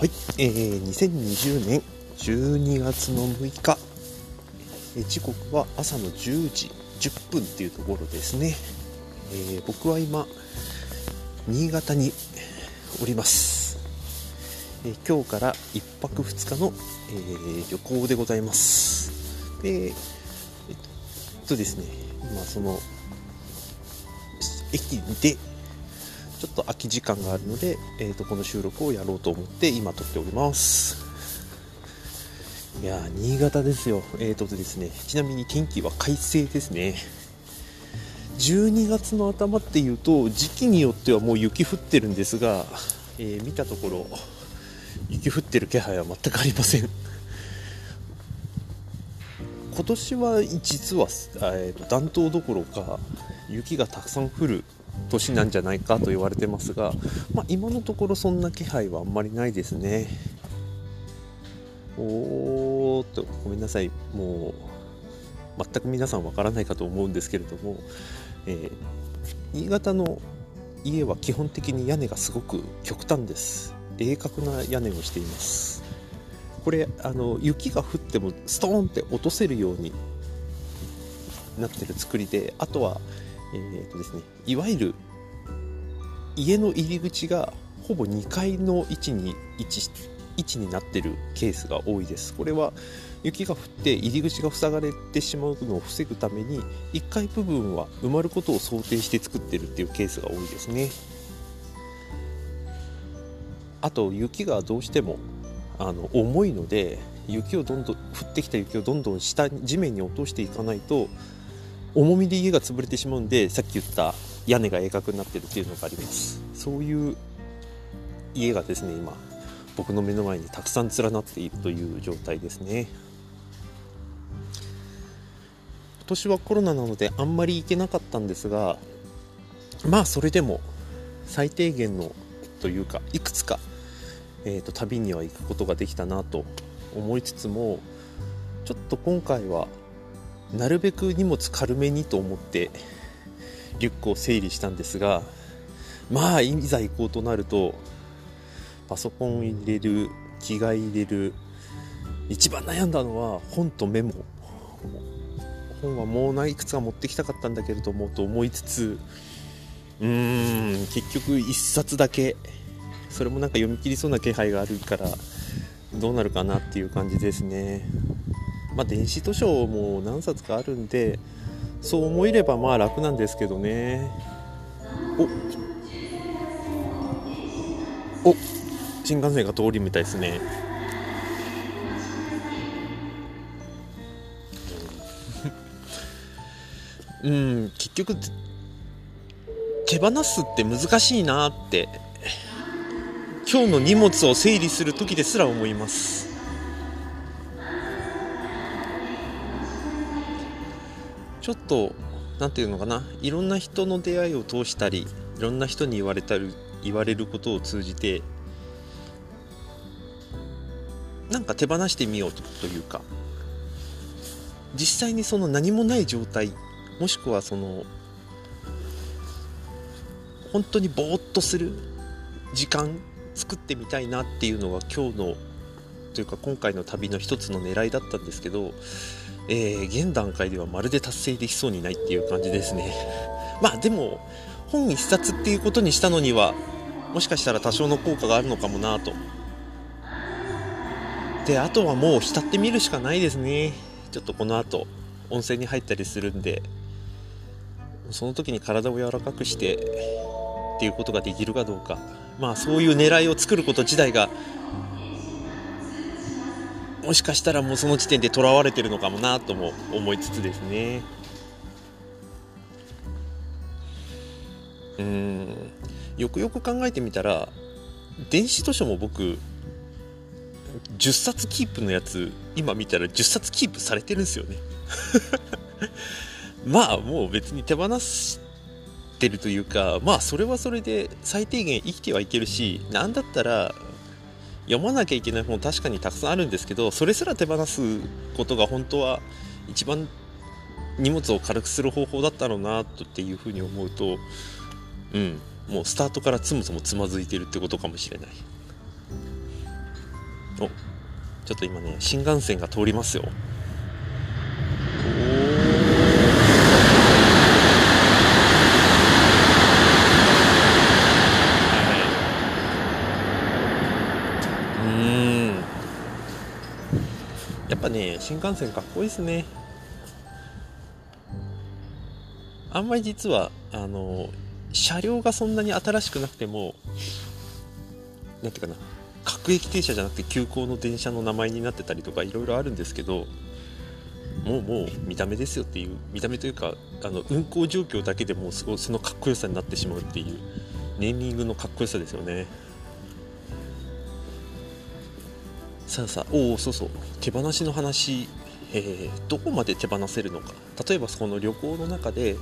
はい、えー、2020年12月の6日、えー、時刻は朝の10時10分っていうところですね、えー、僕は今新潟におります、えー、今日から1泊2日の、えー、旅行でございます。でえっとですね今その駅でちょっと空き時間があるので、えー、とこの収録をやろうと思って今撮っております。いや新潟ですよ。えーとですねちなみに天気は快晴ですね。12月の頭っていうと時期によってはもう雪降ってるんですが、えー、見たところ雪降ってる気配は全くありません。今年は実は、えーと暖冬どころか雪がたくさん降る年なんじゃないかと言われてますが、まあ、今のところそんな気配はあんまりないですね。おーっとごめんなさい。もう全く皆さんわからないかと思うんですけれども、えー、新潟の家は基本的に屋根がすごく極端です。鋭角な屋根をしています。これあの雪が降ってもストーンって落とせるようになってる作りであとはえーとですね、いわゆる家の入り口がほぼ2階の位置に位置位置になってるケースが多いです。これは雪が降って入り口が塞がれてしまうのを防ぐために1階部分は埋まることを想定して作ってるっていうケースが多いですね。あと雪がどうしてもあの重いので雪をどんどん降ってきた雪をどんどん下地面に落としていかないと重みで家が潰れてしまうんでさっき言った屋根が鋭角になってるっていうのがあります。そういう家がですね今僕の目の前にたくさん連なっているという状態ですね。今年はコロナなのであんまり行けなかったんですがまあそれでも最低限のというかいくつか、えーと旅には行くことができたなと思いつつもちょっと今回はなるべく荷物軽めにと思ってリュックを整理したんですがまあいざ行こうとなるとパソコン入れる着替え入れる一番悩んだのは本とメモ。本はもういくつか持ってきたかったんだけれどもと思いつつうーん結局1冊だけ。それもなんか読み切りそうな気配があるからどうなるかなっていう感じですね。まあ、電子図書も何冊かあるんでそう思えればまあ楽なんですけどね。お。お。新幹線が通りみたいですね。うん結局手放すって難しいなって。今日の荷物を整理する時ですら思います。ちょっと何て言うのかないろんな人の出会いを通したりいろんな人に言われたり言われることを通じてなんか手放してみようというか実際にその何もない状態もしくはその本当にぼーっとする時間作ってみたいなっていうのが今日のというか今回の旅の一つの狙いだったんですけどえー、現段階ではまるで達成できそうにないっていう感じですね。まあでも、本1冊っていうことにしたのには、もしかしたら多少の効果があるのかもなと。で、あとはもう浸ってみるしかないですね。ちょっとこの後、温泉に入ったりするんで、その時に体を柔らかくしてっていうことができるかどうか。まあそういう狙いを作ること自体がもしかしたらもうその時点でとらわれてるのかもなとも思いつつですね。うん。よくよく考えてみたら電子図書も僕10冊キープのやつ今見たら10冊キープされてるんですよね。まあもう別に手放してるというかまあそれはそれで最低限生きてはいけるし何だったら読まなきゃいけない本確かにたくさんあるんですけどそれすら手放すことが本当は一番荷物を軽くする方法だったろうなっていうふうに思うとうんもうスタートからそもそもつまずいてるってことかもしれない。おちょっと今ね新幹線が通りますよ。やっぱね新幹線かっこいいですね。あんまり実はあの車両がそんなに新しくなくてもなんていうかな各駅停車じゃなくて急行の電車の名前になってたりとかいろいろあるんですけどもうもう見た目ですよっていう見た目というかあの運行状況だけでもうすごいそのかっこよさになってしまうっていうネーミングのかっこよさですよね。さあさあおおそうそう手放しの話、えー、どこまで手放せるのか例えばその旅行の中で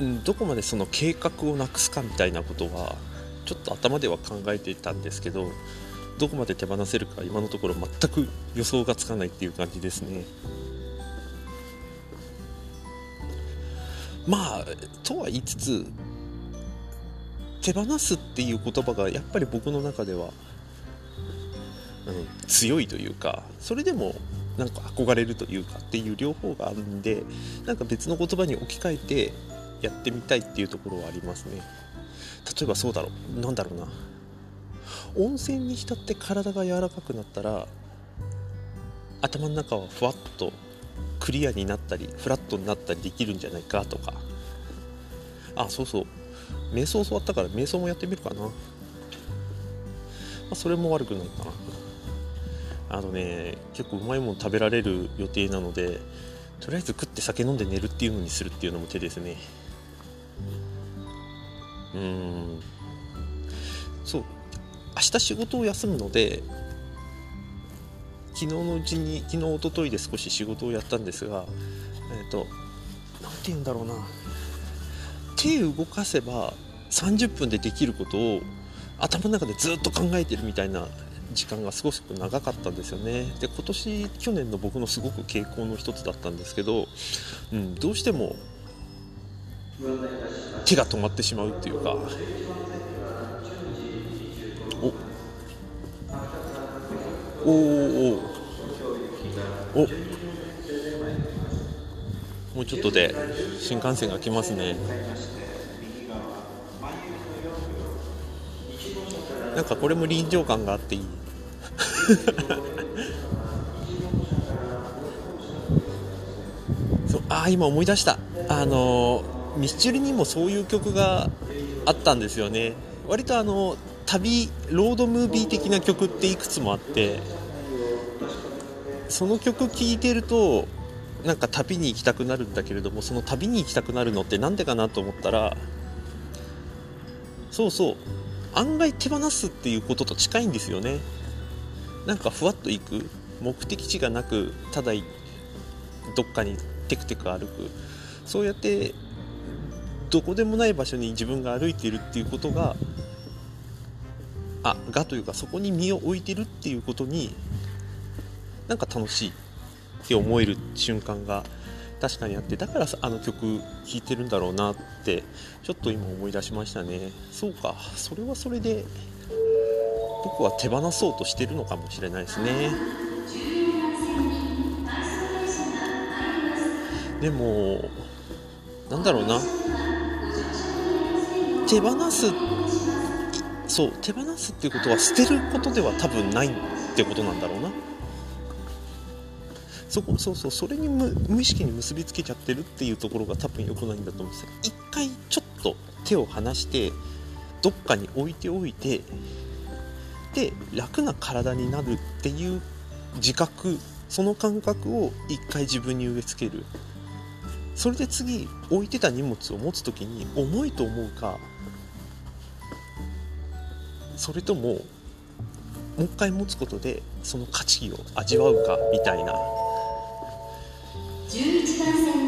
うん、どこまでその計画をなくすかみたいなことはちょっと頭では考えていたんですけどどこまで手放せるか今のところ全く予想がつかないっていう感じですね。まあとは言いつつ手放すっていう言葉がやっぱり僕の中では、うん、強いというかそれでもなんか憧れるというかっていう両方があるんでなんか別の言葉に置き換えてやってみたいっていうところはありますね。例えばそうだろう。なんだろうな。温泉に浸って体が柔らかくなったら頭の中はふわっとクリアになったりフラットになったりできるんじゃないかとか。あそうそう。瞑想教わったから瞑想もやってみるかな、まあ、それも悪くないかな。あのね結構うまいもの食べられる予定なのでとりあえず食って酒飲んで寝るっていうのにするっていうのも手ですね。うん。そう。明日仕事を休むので昨日のうちに昨日おとといで少し仕事をやったんですがえっ、ー、と何て言うんだろうな。手動かせば30分でできることを頭の中でずっと考えてるみたいな時間がすごく長かったんですよね。で今年去年の僕のすごく傾向の一つだったんですけど、うん、どうしても手が止まってしまうっていうか。お。おおお。もうちょっとで新幹線が来ますね。なんかこれも臨場感があっていい。そうああ今思い出した。あのミスチルにもそういう曲があったんですよね。割とあの旅ロードムービー的な曲っていくつもあってその曲聴いてるとなんか旅に行きたくなるんだけれどもその旅に行きたくなるのって何でかなと思ったらそうそう案外手放すっていうことと近いんですよね。なんかふわっと行く目的地がなくただどっかにテクテク歩く。そうやってどこでもない場所に自分が歩いているっていうことがあがというかそこに身を置いてるっていうことになんか楽しい。って思える瞬間が確かにあってだからあの曲聴いてるんだろうなってちょっと今思い出しましたね。そうか。それはそれで僕は手放そうとしてるのかもしれないですね。でもなんだろうな。手放すそう手放すっていうことは捨てることでは多分ないってことなんだろうな。そこそうそうそれに無意識に結びつけちゃってるっていうところが多分良くないんだと思うんですよ。一回ちょっと手を離してどっかに置いておいてで楽な体になるっていう自覚その感覚を一回自分に植え付ける。それで次置いてた荷物を持つ時に重いと思うかそれとももう一回持つことでその価値を味わうかみたいな。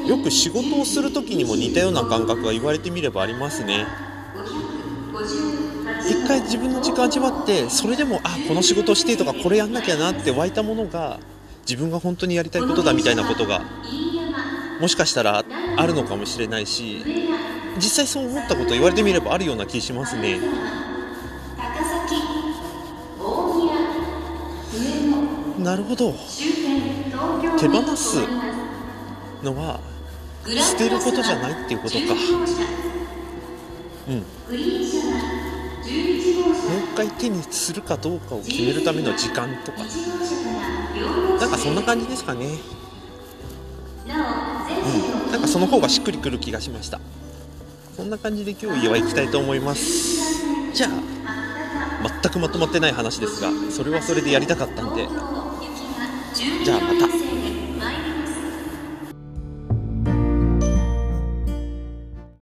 よく仕事をする時にも似たような感覚が言われてみればありますね。一回自分の時間味わってそれでもあこの仕事してとかこれやんなきゃなって湧いたものが自分が本当にやりたいことだみたいなことがもしかしたらあるのかもしれないし実際そう思ったこと言われてみればあるような気しますね。なるほど。手放すのは捨てることじゃないっていうことか。うん。もう一回手にするかどうかを決めるための時間とか。なんかそんな感じですかね。うん。なんかその方がしっくりくる気がしました。そんな感じで今日は行きたいと思います。じゃあ全くまとまってない話ですがそれはそれでやりたかったんで。じゃあまた。